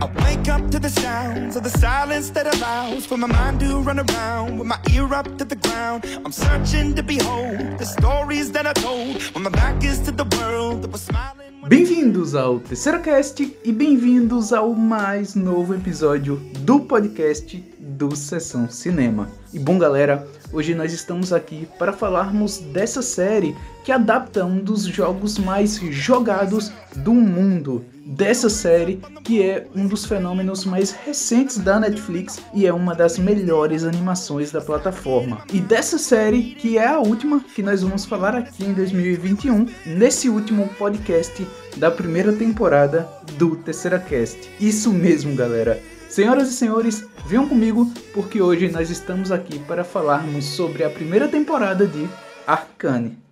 I wake up to the sounds of the silence that allows for my mind to run around with my ear up to the ground. I'm searching to behold the stories that I told when my back is to the world that was smiling. Bem-vindos ao Terceiro Cast e bem-vindos ao mais novo episódio do podcast do Sessão Cinema. E bom, galera, hoje nós estamos aqui para falarmos dessa série que adapta um dos jogos mais jogados do mundo. Dessa série que é um dos fenômenos mais recentes da Netflix e é uma das melhores animações da plataforma. E dessa série que é a última que nós vamos falar aqui em 2021, nesse último podcast da primeira temporada do Terceira Cast. Isso mesmo, galera. Senhoras e senhores, venham comigo porque hoje nós estamos aqui para falarmos sobre a primeira temporada de Arcane.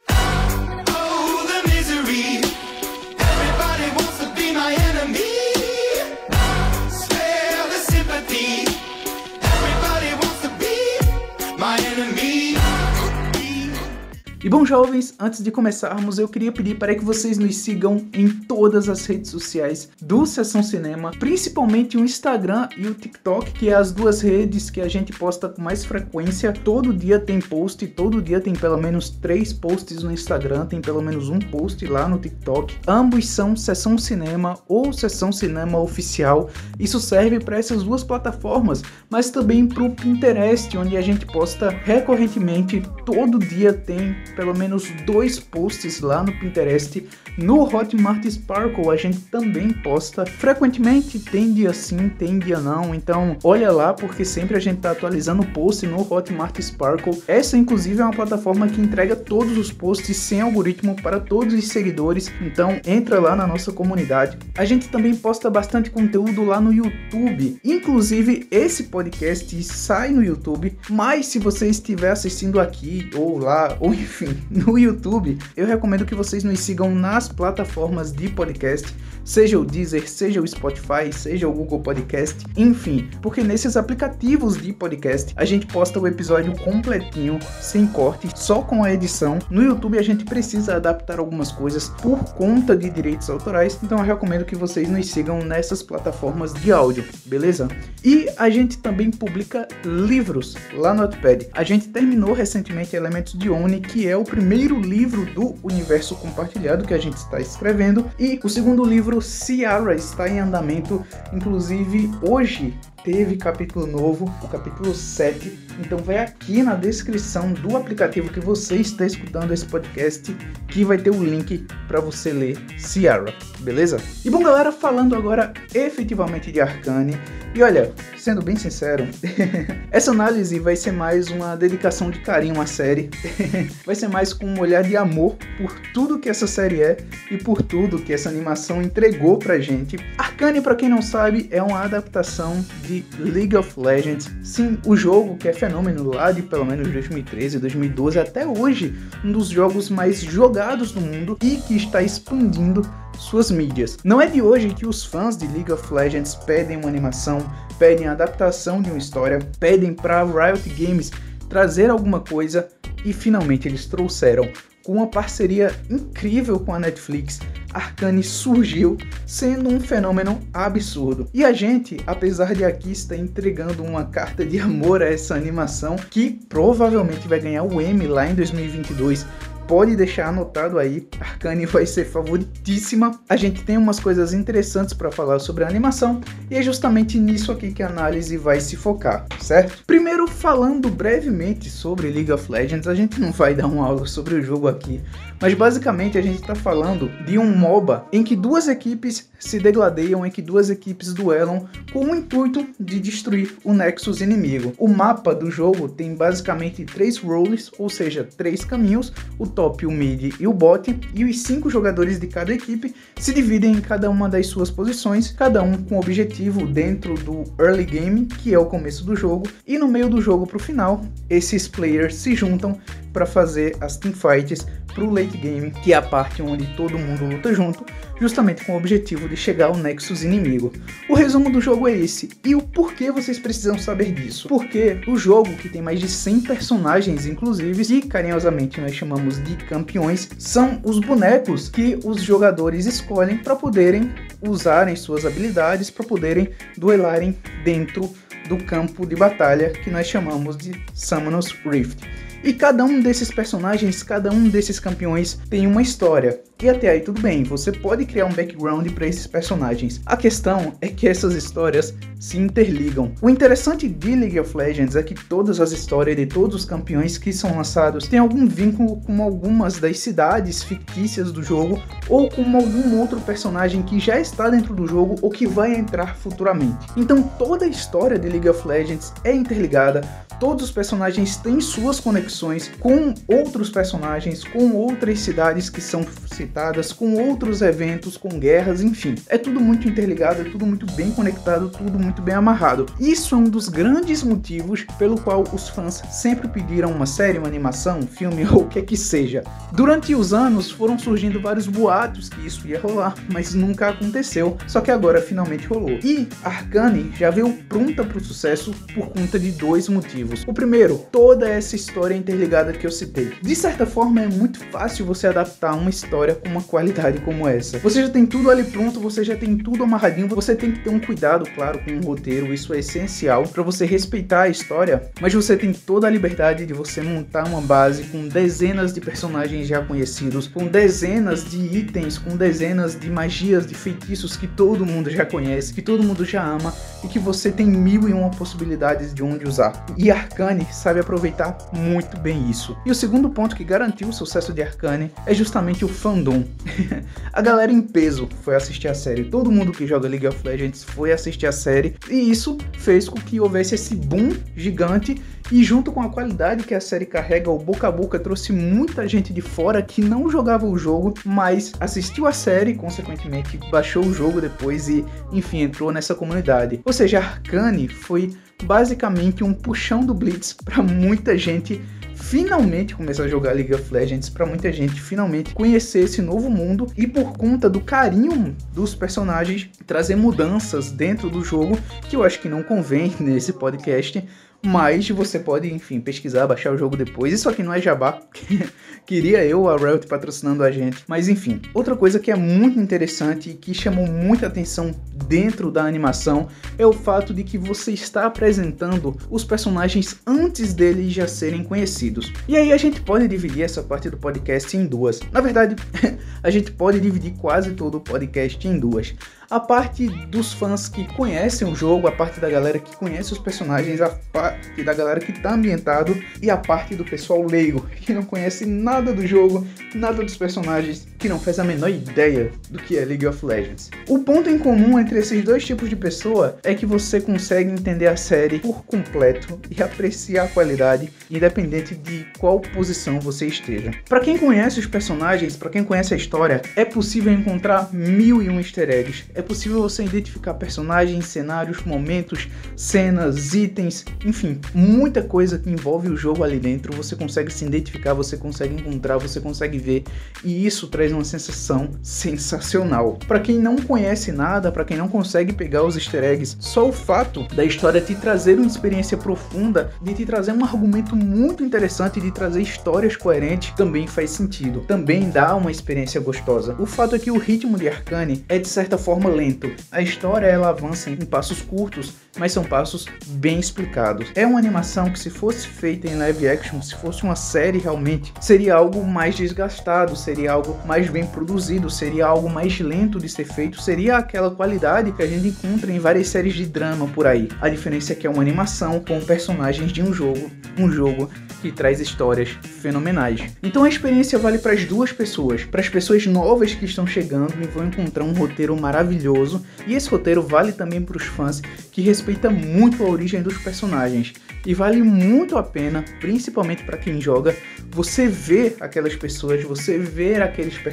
E bom, jovens, antes de começarmos, eu queria pedir para que vocês nos sigam em todas as redes sociais do Sessão Cinema, principalmente o Instagram e o TikTok, que é as duas redes que a gente posta com mais frequência. Todo dia tem post, todo dia tem pelo menos três posts no Instagram, tem pelo menos um post lá no TikTok. Ambos são Sessão Cinema ou Sessão Cinema Oficial. Isso serve para essas duas plataformas, mas também para o Pinterest, onde a gente posta recorrentemente. Todo dia tem pelo menos dois posts lá no Pinterest. No Hotmart Sparkle a gente também posta frequentemente, tem dia sim, tem dia não. Então olha lá porque sempre a gente tá atualizando o post no Hotmart Sparkle. Essa inclusive é uma plataforma que entrega todos os posts sem algoritmo para todos os seguidores. Então entra lá na nossa comunidade. A gente também posta bastante conteúdo lá no YouTube. Inclusive esse podcast sai no YouTube, mas se você estiver assistindo aqui ou lá, ou enfim, no YouTube, eu recomendo que vocês nos sigam nas plataformas de podcast, seja o Deezer, seja o Spotify, seja o Google Podcast, enfim, porque nesses aplicativos de podcast a gente posta o episódio completinho, sem corte, só com a edição. No YouTube a gente precisa adaptar algumas coisas por conta de direitos autorais, então eu recomendo que vocês nos sigam nessas plataformas de áudio, beleza? E a gente também publica livros lá no Notepad. A gente terminou recentemente Elementos de Oni, que é o primeiro livro do universo compartilhado que a gente está escrevendo, e o segundo livro, Ciara, está em andamento. Inclusive, hoje teve capítulo novo, o capítulo 7. Então vai aqui na descrição do aplicativo que você está escutando esse podcast, que vai ter o link para você ler Ciara, beleza? E bom, galera, falando agora efetivamente de Arcane, e olha, sendo bem sincero, essa análise vai ser mais uma dedicação de carinho à série. vai ser mais com um olhar de amor por tudo que essa série é e por tudo que essa animação entregou pra gente. Arcane, para quem não sabe, é uma adaptação de League of Legends. Sim, o jogo que é fenômeno lá de pelo menos 2013, 2012 até hoje, um dos jogos mais jogados do mundo e que está expandindo suas mídias. Não é de hoje que os fãs de League of Legends pedem uma animação, pedem a adaptação de uma história, pedem para Riot Games trazer alguma coisa e finalmente eles trouxeram. Com uma parceria incrível com a Netflix, Arcane surgiu sendo um fenômeno absurdo. E a gente, apesar de aqui estar entregando uma carta de amor a essa animação, que provavelmente vai ganhar o Emmy lá em 2022, pode deixar anotado aí, Arcane vai ser favoritíssima. A gente tem umas coisas interessantes para falar sobre a animação e é justamente nisso aqui que a análise vai se focar, certo? Primeiro, falando brevemente sobre League of Legends, a gente não vai dar uma aula sobre o jogo aqui, mas basicamente a gente está falando de um MOBA em que duas equipes se degladeiam, em que duas equipes duelam com o intuito de destruir o Nexus inimigo. O mapa do jogo tem basicamente três roles, ou seja, três caminhos, o top, o mid e o bot, e os cinco jogadores de cada equipe se dividem em cada uma das suas posições, cada um com objetivo dentro do early game, que é o começo do jogo, e no meio do jogo para o final, esses players se juntam para fazer as teamfights para o late game, que é a parte onde todo mundo luta junto, justamente com o objetivo de chegar ao Nexus inimigo. O resumo do jogo é esse, e o porquê vocês precisam saber disso? Porque o jogo, que tem mais de 100 personagens, inclusive, e carinhosamente nós chamamos de campeões, são os bonecos que os jogadores escolhem para poderem usarem suas habilidades para poderem duelarem dentro do campo de batalha que nós chamamos de Summoners Rift. E cada um desses personagens, cada um desses campeões tem uma história. E até aí tudo bem, você pode criar um background para esses personagens. A questão é que essas histórias se interligam. O interessante de League of Legends é que todas as histórias de todos os campeões que são lançados têm algum vínculo com algumas das cidades fictícias do jogo ou com algum outro personagem que já está dentro do jogo ou que vai entrar futuramente. Então toda a história de League of Legends é interligada, todos os personagens têm suas conexões com outros personagens, com outras cidades que são citadas, com outros eventos, com guerras, enfim. É tudo muito interligado, é tudo muito bem conectado, tudo muito bem amarrado. Isso é um dos grandes motivos pelo qual os fãs sempre pediram uma série, uma animação, um filme ou o que que seja. Durante os anos foram surgindo vários boatos que isso ia rolar, mas nunca aconteceu. Só que agora finalmente rolou. E Arcane já veio pronta para o sucesso por conta de dois motivos. O primeiro, toda essa história interligada que eu citei. De certa forma é muito fácil você adaptar uma história com uma qualidade como essa. Você já tem tudo ali pronto, você já tem tudo amarradinho, você tem que ter um cuidado, claro, com o roteiro, isso é essencial para você respeitar a história, mas você tem toda a liberdade de você montar uma base com dezenas de personagens já conhecidos, com dezenas de itens, com dezenas de magias, de feitiços que todo mundo já conhece, que todo mundo já ama e que você tem mil e uma possibilidades de onde usar. E Arcane sabe aproveitar muito bem isso. E o segundo ponto que garantiu o sucesso de Arcane é justamente o fandom. a galera em peso foi assistir a série, todo mundo que joga League of Legends foi assistir a série e isso fez com que houvesse esse boom gigante e junto com a qualidade que a série carrega, o boca a boca trouxe muita gente de fora que não jogava o jogo, mas assistiu a série, consequentemente baixou o jogo depois e, enfim, entrou nessa comunidade. Ou seja, Arcane foi basicamente um puxão do Blitz para muita gente finalmente começar a jogar League of Legends, para muita gente finalmente conhecer esse novo mundo e por conta do carinho dos personagens trazer mudanças dentro do jogo que eu acho que não convém nesse podcast, mas você pode, enfim, pesquisar, baixar o jogo depois. Isso aqui não é jabá. Queria eu, a Riot patrocinando a gente. Mas enfim, outra coisa que é muito interessante e que chamou muita atenção dentro da animação é o fato de que você está apresentando os personagens antes deles já serem conhecidos. E aí a gente pode dividir essa parte do podcast em duas. Na verdade, a gente pode dividir quase todo o podcast em duas a parte dos fãs que conhecem o jogo, a parte da galera que conhece os personagens, a parte da galera que está ambientado e a parte do pessoal leigo, que não conhece nada do jogo, nada dos personagens, que não faz a menor ideia do que é League of Legends. O ponto em comum entre esses dois tipos de pessoa é que você consegue entender a série por completo e apreciar a qualidade, independente de qual posição você esteja. Para quem conhece os personagens, para quem conhece a história, é possível encontrar mil e um easter eggs. É possível você identificar personagens, cenários, momentos, cenas, itens, enfim, muita coisa que envolve o jogo ali dentro. Você consegue se identificar, você consegue encontrar, você consegue ver, e isso traz uma sensação sensacional. Para quem não conhece nada, para quem não consegue pegar os easter eggs, só o fato da história te trazer uma experiência profunda, de te trazer um argumento muito interessante, de trazer histórias coerentes, também faz sentido. Também dá uma experiência gostosa. O fato é que o ritmo de Arcane é de certa forma lento. A história ela avança em passos curtos, mas são passos bem explicados. É uma animação que se fosse feita em live action, se fosse uma série realmente, seria algo mais desgastado, seria algo mais bem produzido, seria algo mais lento de ser feito, seria aquela qualidade que a gente encontra em várias séries de drama por aí. A diferença é que é uma animação com personagens de um jogo, um jogo que traz histórias fenomenais. Então a experiência vale para as duas pessoas, para as pessoas novas que estão chegando e vão encontrar um roteiro maravilhoso, e esse roteiro vale também para os fãs que respeita muito a origem dos personagens. E vale muito a pena, principalmente para quem joga, você ver aquelas pessoas, você ver aqueles personagens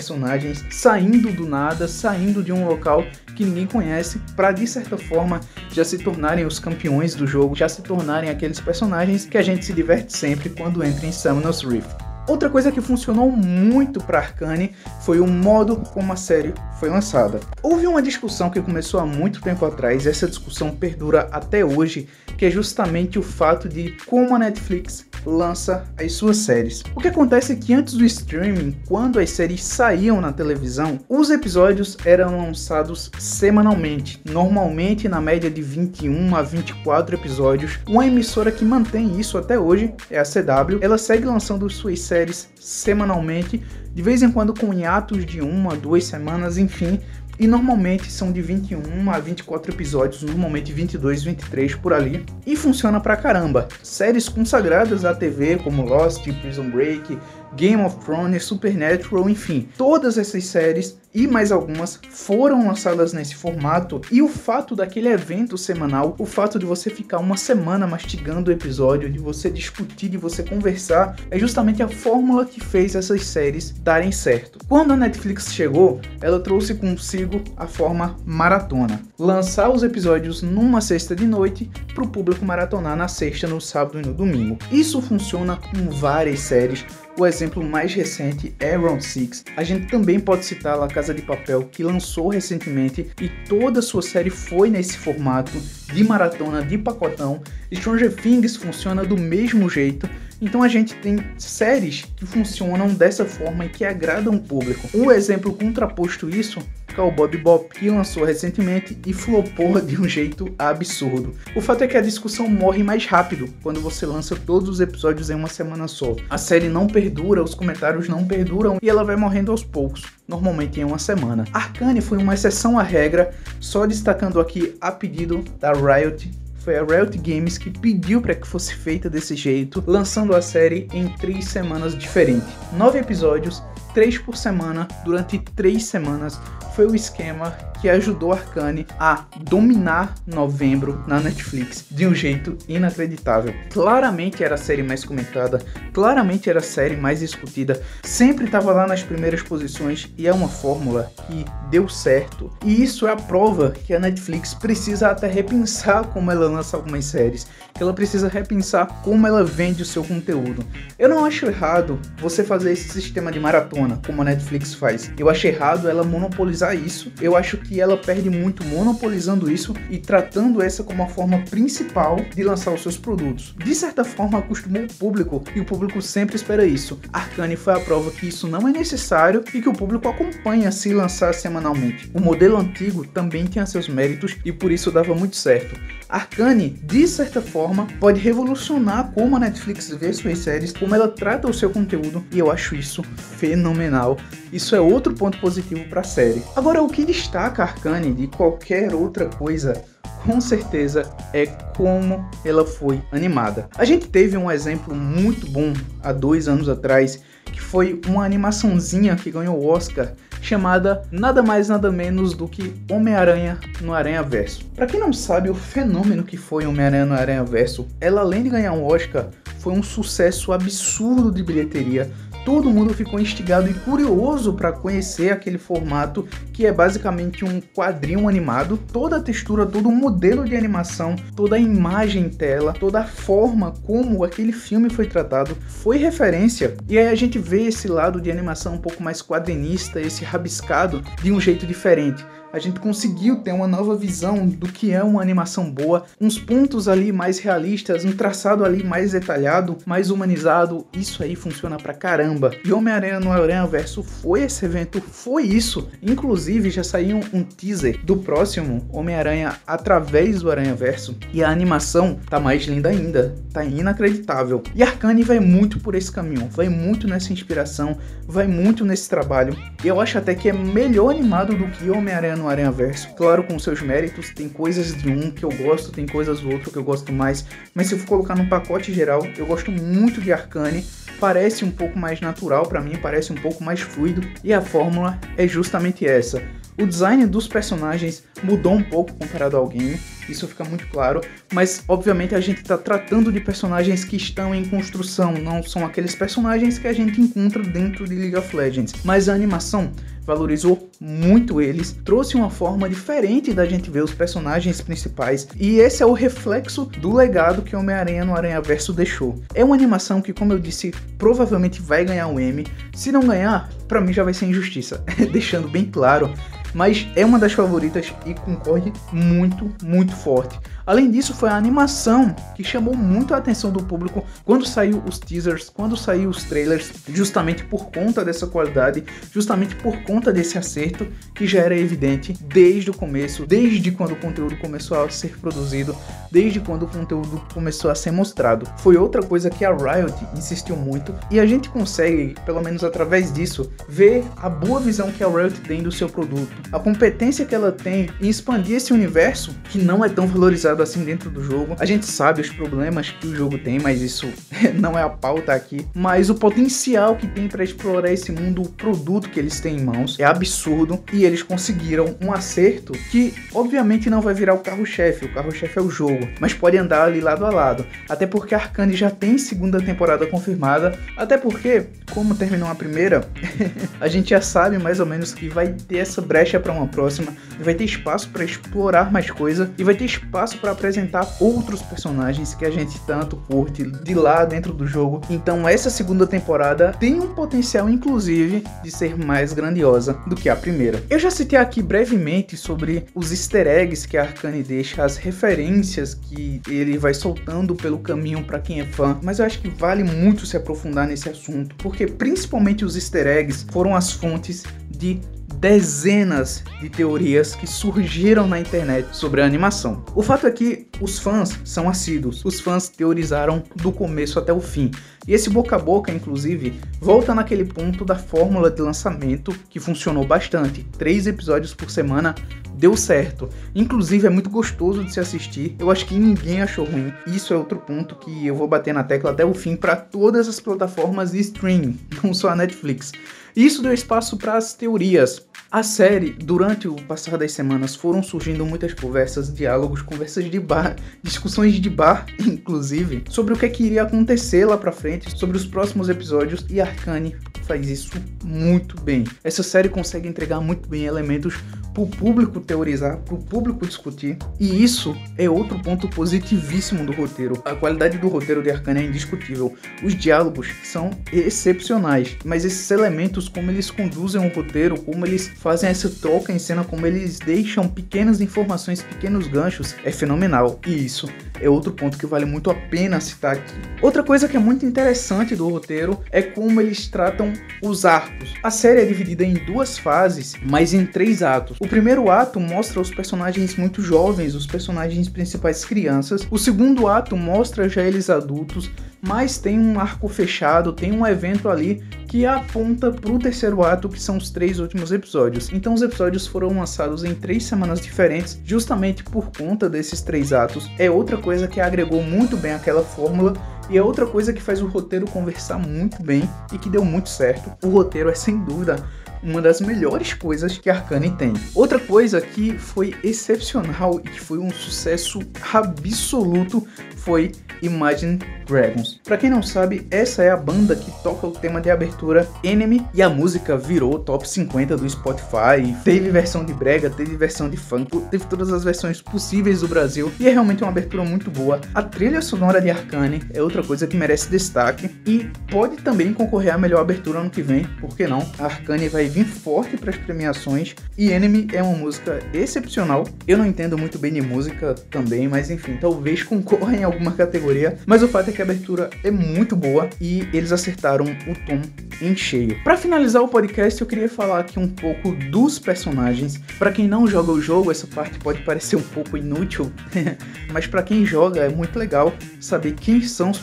saindo do nada, saindo de um local que ninguém conhece, para de certa forma já se tornarem os campeões do jogo, já se tornarem aqueles personagens que a gente se diverte sempre quando entra em Summoner's Rift. Outra coisa que funcionou muito para Arcane foi o modo como a série foi lançada. Houve uma discussão que começou há muito tempo atrás, e essa discussão perdura até hoje, que é justamente o fato de como a Netflix lança as suas séries. O que acontece é que antes do streaming, quando as séries saíam na televisão, os episódios eram lançados semanalmente, normalmente na média de 21 a 24 episódios. Uma emissora que mantém isso até hoje é a CW. Ela segue lançando suas séries semanalmente, de vez em quando com hiatos de uma, duas semanas, enfim, e normalmente são de 21 a 24 episódios, normalmente 22, 23 por ali, e funciona pra caramba. Séries consagradas à TV como Lost, Prison Break, Game of Thrones, Supernatural, enfim, todas essas séries e mais algumas foram lançadas nesse formato e o fato daquele evento semanal, o fato de você ficar uma semana mastigando o episódio, de você discutir, de você conversar, é justamente a fórmula que fez essas séries darem certo. Quando a Netflix chegou, ela trouxe consigo a forma maratona, lançar os episódios numa sexta de noite para o público maratonar na sexta, no sábado e no domingo. Isso funciona com várias séries o exemplo mais recente é Round 6. A gente também pode citar La Casa de Papel, que lançou recentemente e toda sua série foi nesse formato de maratona, de pacotão. Stranger Things funciona do mesmo jeito. Então a gente tem séries que funcionam dessa forma e que agradam o público. Um exemplo contraposto isso Cowboy Bebop, que lançou recentemente e flopou de um jeito absurdo. O fato é que a discussão morre mais rápido quando você lança todos os episódios em uma semana só. A série não perdura, os comentários não perduram e ela vai morrendo aos poucos, normalmente em uma semana. Arcane foi uma exceção à regra, só destacando aqui a pedido da Riot foi a Riot Games que pediu para que fosse feita desse jeito, lançando a série em três semanas diferentes. Nove episódios, três por semana, durante três semanas, foi o esquema que ajudou Arcane a dominar novembro na Netflix de um jeito inacreditável. Claramente era a série mais comentada, claramente era a série mais discutida, sempre estava lá nas primeiras posições e é uma fórmula que deu certo. E isso é a prova que a Netflix precisa até repensar como ela lança algumas séries, que ela precisa repensar como ela vende o seu conteúdo. Eu não acho errado você fazer esse sistema de maratona como a Netflix faz. Eu acho errado ela monopolizar isso. Eu acho que que ela perde muito monopolizando isso e tratando essa como a forma principal de lançar os seus produtos. De certa forma, acostumou o público e o público sempre espera isso. Arcane foi a prova que isso não é necessário e que o público acompanha se lançar semanalmente. O modelo antigo também tinha seus méritos e por isso dava muito certo. Arcane, de certa forma, pode revolucionar como a Netflix vê suas séries, como ela trata o seu conteúdo, e eu acho isso fenomenal. Isso é outro ponto positivo para a série. Agora, o que destaca Arcane de qualquer outra coisa com certeza é como ela foi animada. A gente teve um exemplo muito bom há dois anos atrás, que foi uma animaçãozinha que ganhou o Oscar chamada nada mais nada menos do que Homem-Aranha no Aranha Verso. Para quem não sabe o fenômeno que foi Homem-Aranha no Aranha Verso, ela além de ganhar um Oscar, foi um sucesso absurdo de bilheteria todo mundo ficou instigado e curioso para conhecer aquele formato que é basicamente um quadrinho animado. Toda a textura, todo o modelo de animação, toda a imagem em tela, toda a forma como aquele filme foi tratado foi referência. E aí a gente vê esse lado de animação um pouco mais quadrinista, esse rabiscado de um jeito diferente a gente conseguiu ter uma nova visão do que é uma animação boa, uns pontos ali mais realistas, um traçado ali mais detalhado, mais humanizado. Isso aí funciona pra caramba. E Homem-Aranha no Aranha Verso foi esse evento, foi isso. Inclusive já saiu um teaser do próximo Homem-Aranha através do Aranha Verso e a animação tá mais linda ainda, tá inacreditável. E Arcane vai muito por esse caminho, vai muito nessa inspiração, vai muito nesse trabalho. Eu acho até que é melhor animado do que Homem-Aranha no Aranha Verso. Claro, com seus méritos, tem coisas de um que eu gosto, tem coisas do outro que eu gosto mais. Mas se eu for colocar num pacote geral, eu gosto muito de Arcane. Parece um pouco mais natural para mim, parece um pouco mais fluido. E a fórmula é justamente essa. O design dos personagens mudou um pouco comparado ao game, isso fica muito claro, mas obviamente a gente está tratando de personagens que estão em construção, não são aqueles personagens que a gente encontra dentro de League of Legends. Mas a animação valorizou muito eles, trouxe uma forma diferente da gente ver os personagens principais, e esse é o reflexo do legado que Homem-Aranha no Aranha Verso deixou. É uma animação que, como eu disse, provavelmente vai ganhar um M. Se não ganhar, para mim já vai ser injustiça, deixando bem claro mas é uma das favoritas e concorre muito, muito forte. Além disso, foi a animação que chamou muito a atenção do público quando saiu os teasers, quando saiu os trailers, justamente por conta dessa qualidade, justamente por conta desse acerto que já era evidente desde o começo, desde quando o conteúdo começou a ser produzido, desde quando o conteúdo começou a ser mostrado. Foi outra coisa que a Riot insistiu muito e a gente consegue, pelo menos através disso, ver a boa visão que a Riot tem do seu produto, a competência que ela tem em expandir esse universo que não é tão valorizado assim dentro do jogo. A gente sabe os problemas que o jogo tem, mas isso não é a pauta aqui. Mas o potencial que tem para explorar esse mundo, o produto que eles têm em mãos é absurdo e eles conseguiram um acerto que obviamente não vai virar o carro-chefe, o carro-chefe é o jogo, mas pode andar ali lado a lado. Até porque Arcane já tem segunda temporada confirmada, até porque, como terminou a primeira, a gente já sabe mais ou menos que vai ter essa brecha para uma próxima, vai ter espaço para explorar mais coisa e vai ter espaço para apresentar outros personagens que a gente tanto curte de lá dentro do jogo. Então essa segunda temporada tem um potencial inclusive de ser mais grandiosa do que a primeira. Eu já citei aqui brevemente sobre os easter eggs que a Arcane deixa, as referências que ele vai soltando pelo caminho para quem é fã, mas eu acho que vale muito se aprofundar nesse assunto, porque principalmente os easter eggs foram as fontes de dezenas de teorias que surgiram na internet sobre a animação. O fato é que os fãs são assíduos, os fãs teorizaram do começo até o fim. E esse boca a boca, inclusive, volta naquele ponto da fórmula de lançamento que funcionou bastante. Três episódios por semana deu certo. Inclusive é muito gostoso de se assistir. Eu acho que ninguém achou ruim. Isso é outro ponto que eu vou bater na tecla até o fim para todas as plataformas de streaming, não só a Netflix. Isso deu espaço para as teorias. A série, durante o passar das semanas, foram surgindo muitas conversas, diálogos, conversas de bar, discussões de bar, inclusive, sobre o que, é que iria acontecer lá pra frente, sobre os próximos episódios, e Arcane faz isso muito bem. Essa série consegue entregar muito bem elementos para o público teorizar, para o público discutir. E isso é outro ponto positivíssimo do roteiro. A qualidade do roteiro de Arcane é indiscutível. Os diálogos são excepcionais, mas esses elementos, como eles conduzem o roteiro, como eles fazem essa troca em cena, como eles deixam pequenas informações, pequenos ganchos, é fenomenal. E isso é outro ponto que vale muito a pena citar aqui. Outra coisa que é muito interessante do roteiro é como eles tratam os arcos. A série é dividida em duas fases, mas em três atos. O primeiro ato mostra os personagens muito jovens, os personagens principais crianças. O segundo ato mostra já eles adultos, mas tem um arco fechado, tem um evento ali que aponta para o terceiro ato, que são os três últimos episódios. Então os episódios foram lançados em três semanas diferentes, justamente por conta desses três atos. É outra coisa que agregou muito bem aquela fórmula e é outra coisa que faz o roteiro conversar muito bem e que deu muito certo. O roteiro é sem dúvida uma das melhores coisas que Arcane tem. Outra coisa que foi excepcional e que foi um sucesso absoluto foi Imagine Dragons. Para quem não sabe, essa é a banda que toca o tema de abertura Enemy e a música virou top 50 do Spotify. Teve versão de brega, teve versão de funk, teve todas as versões possíveis do Brasil e é realmente uma abertura muito boa. A trilha sonora de Arcane é outra coisa que merece destaque e pode também concorrer à melhor abertura ano que vem, por que não? A Arcane vai vir forte para as premiações e Enemy é uma música excepcional. Eu não entendo muito bem de música também, mas enfim, talvez concorra em alguma categoria, mas o fato é que a abertura é muito boa e eles acertaram o tom em cheio. Para finalizar o podcast, eu queria falar aqui um pouco dos personagens. Para quem não joga o jogo, essa parte pode parecer um pouco inútil, mas para quem joga é muito legal saber quem são os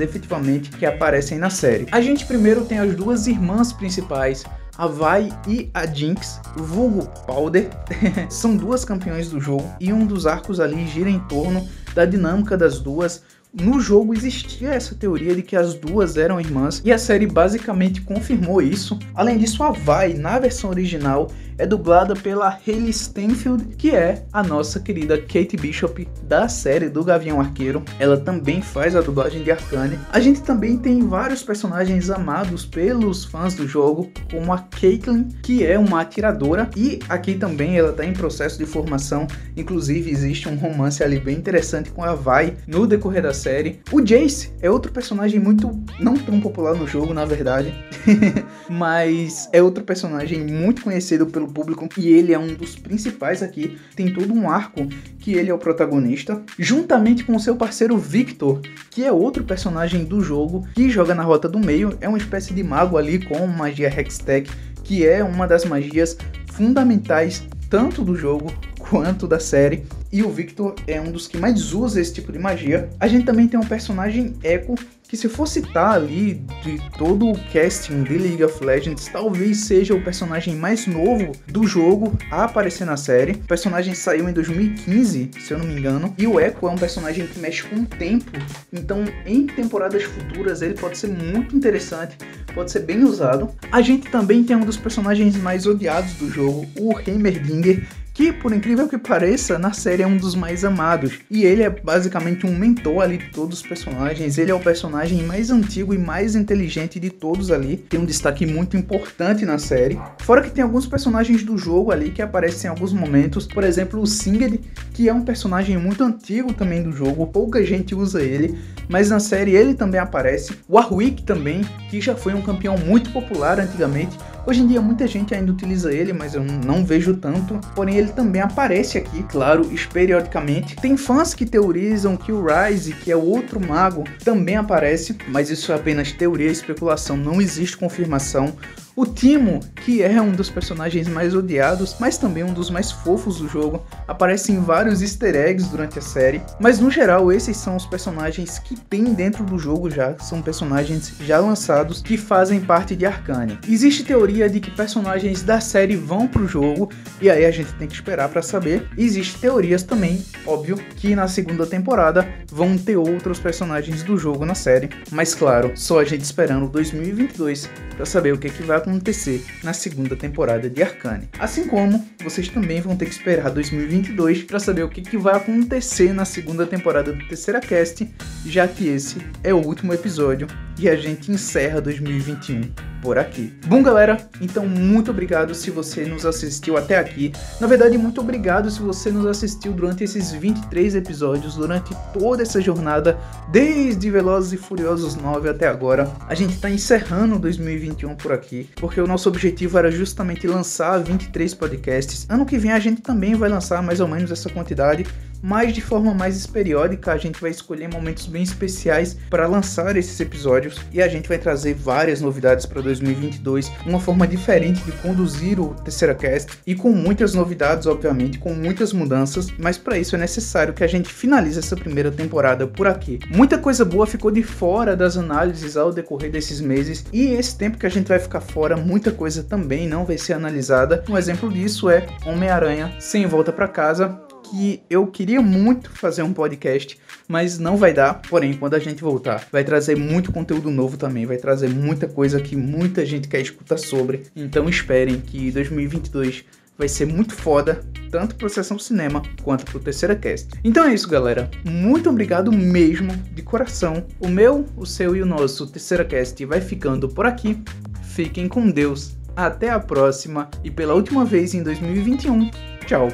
efetivamente que aparecem na série. A gente primeiro tem as duas irmãs principais, a Vai e a Jinx, vulgo Powder, são duas campeões do jogo e um dos arcos ali gira em torno da dinâmica das duas, no jogo existia essa teoria de que as duas eram irmãs e a série basicamente confirmou isso. Além disso, a Vi, na versão original, é dublada pela Hayley Steinfeld, que é a nossa querida Kate Bishop da série do Gavião Arqueiro. Ela também faz a dublagem de Arcane. A gente também tem vários personagens amados pelos fãs do jogo, como a Caitlyn, que é uma atiradora, e aqui também ela está em processo de formação. Inclusive existe um romance ali bem interessante com a Vi no decorrer da série. O Jace é outro personagem muito não tão popular no jogo, na verdade, mas é outro personagem muito conhecido pelo público e ele é um dos principais aqui. Tem todo um arco que ele é o protagonista, juntamente com seu parceiro Victor, que é outro personagem do jogo que joga na rota do meio, é uma espécie de mago ali com magia Hextech, que é uma das magias fundamentais tanto do jogo quanto da série. E o Victor é um dos que mais usa esse tipo de magia. A gente também tem um personagem Echo que se for citar ali de todo o casting de League of Legends, talvez seja o personagem mais novo do jogo a aparecer na série. O personagem saiu em 2015, se eu não me engano, e o Echo é um personagem que mexe com o tempo, então em temporadas futuras ele pode ser muito interessante, pode ser bem usado. A gente também tem um dos personagens mais odiados do jogo, o Heimerdinger, que, por incrível que pareça, na série é um dos mais amados. E ele é basicamente um mentor ali de todos os personagens. Ele é o personagem mais antigo e mais inteligente de todos ali. Tem um destaque muito importante na série. Fora que tem alguns personagens do jogo ali que aparecem em alguns momentos. Por exemplo, o Singed, que é um personagem muito antigo também do jogo. Pouca gente usa ele, mas na série ele também aparece. O Warwick também, que já foi um campeão muito popular antigamente Hoje em dia muita gente ainda utiliza ele, mas eu não vejo tanto. Porém, ele também aparece aqui, claro, periodicamente. Tem fãs que teorizam que o Ryze, que é outro mago, também aparece, mas isso é apenas teoria e especulação, não existe confirmação. O Timo, que é um dos personagens mais odiados, mas também um dos mais fofos do jogo, aparece em vários easter eggs durante a série, mas no geral esses são os personagens que tem dentro do jogo já, são personagens já lançados que fazem parte de Arcane. Existe teoria de que personagens da série vão pro jogo, e aí a gente tem que esperar para saber. Existe teorias também, óbvio, que na segunda temporada vão ter outros personagens do jogo na série, mas claro, só a gente esperando 2022 para saber o que, que vai acontecer na segunda temporada de Arcane. Assim como vocês também vão ter que esperar 2022 para saber o que, que vai acontecer na segunda temporada do Terceira Cast, já que esse é o último episódio e a gente encerra 2021 por aqui. Bom, galera, então muito obrigado se você nos assistiu até aqui. Na verdade, muito obrigado se você nos assistiu durante esses 23 episódios, durante toda essa jornada, desde Velozes e Furiosos 9 até agora. A gente está encerrando 2021 por aqui, porque o nosso objetivo era justamente lançar 23 podcasts. Ano que vem a gente também vai lançar mais ou menos essa quantidade, mas de forma mais periódica a gente vai escolher momentos bem especiais para lançar esses episódios. E a gente vai trazer várias novidades para 2022, uma forma diferente de conduzir o Terceira Cast. E com muitas novidades, obviamente, com muitas mudanças, mas para isso é necessário que a gente finalize essa primeira temporada por aqui. Muita coisa boa ficou de fora das análises ao decorrer desses meses. E esse tempo que a gente vai ficar fora, muita coisa também não vai ser analisada. Um exemplo disso é Homem-Aranha sem volta para casa, que eu queria muito fazer um podcast, mas não vai dar. Porém, quando a gente voltar, vai trazer muito conteúdo novo também, vai trazer muita coisa que muita gente quer escutar sobre. Então esperem que 2022 vai ser muito foda, tanto pro Sessão Cinema quanto pro Terceira Cast. Então é isso, galera. Muito obrigado mesmo, de coração. O meu, o seu e o nosso Terceira Cast vai ficando por aqui. Fiquem com Deus. Até a próxima e pela última vez em 2021. Tchau.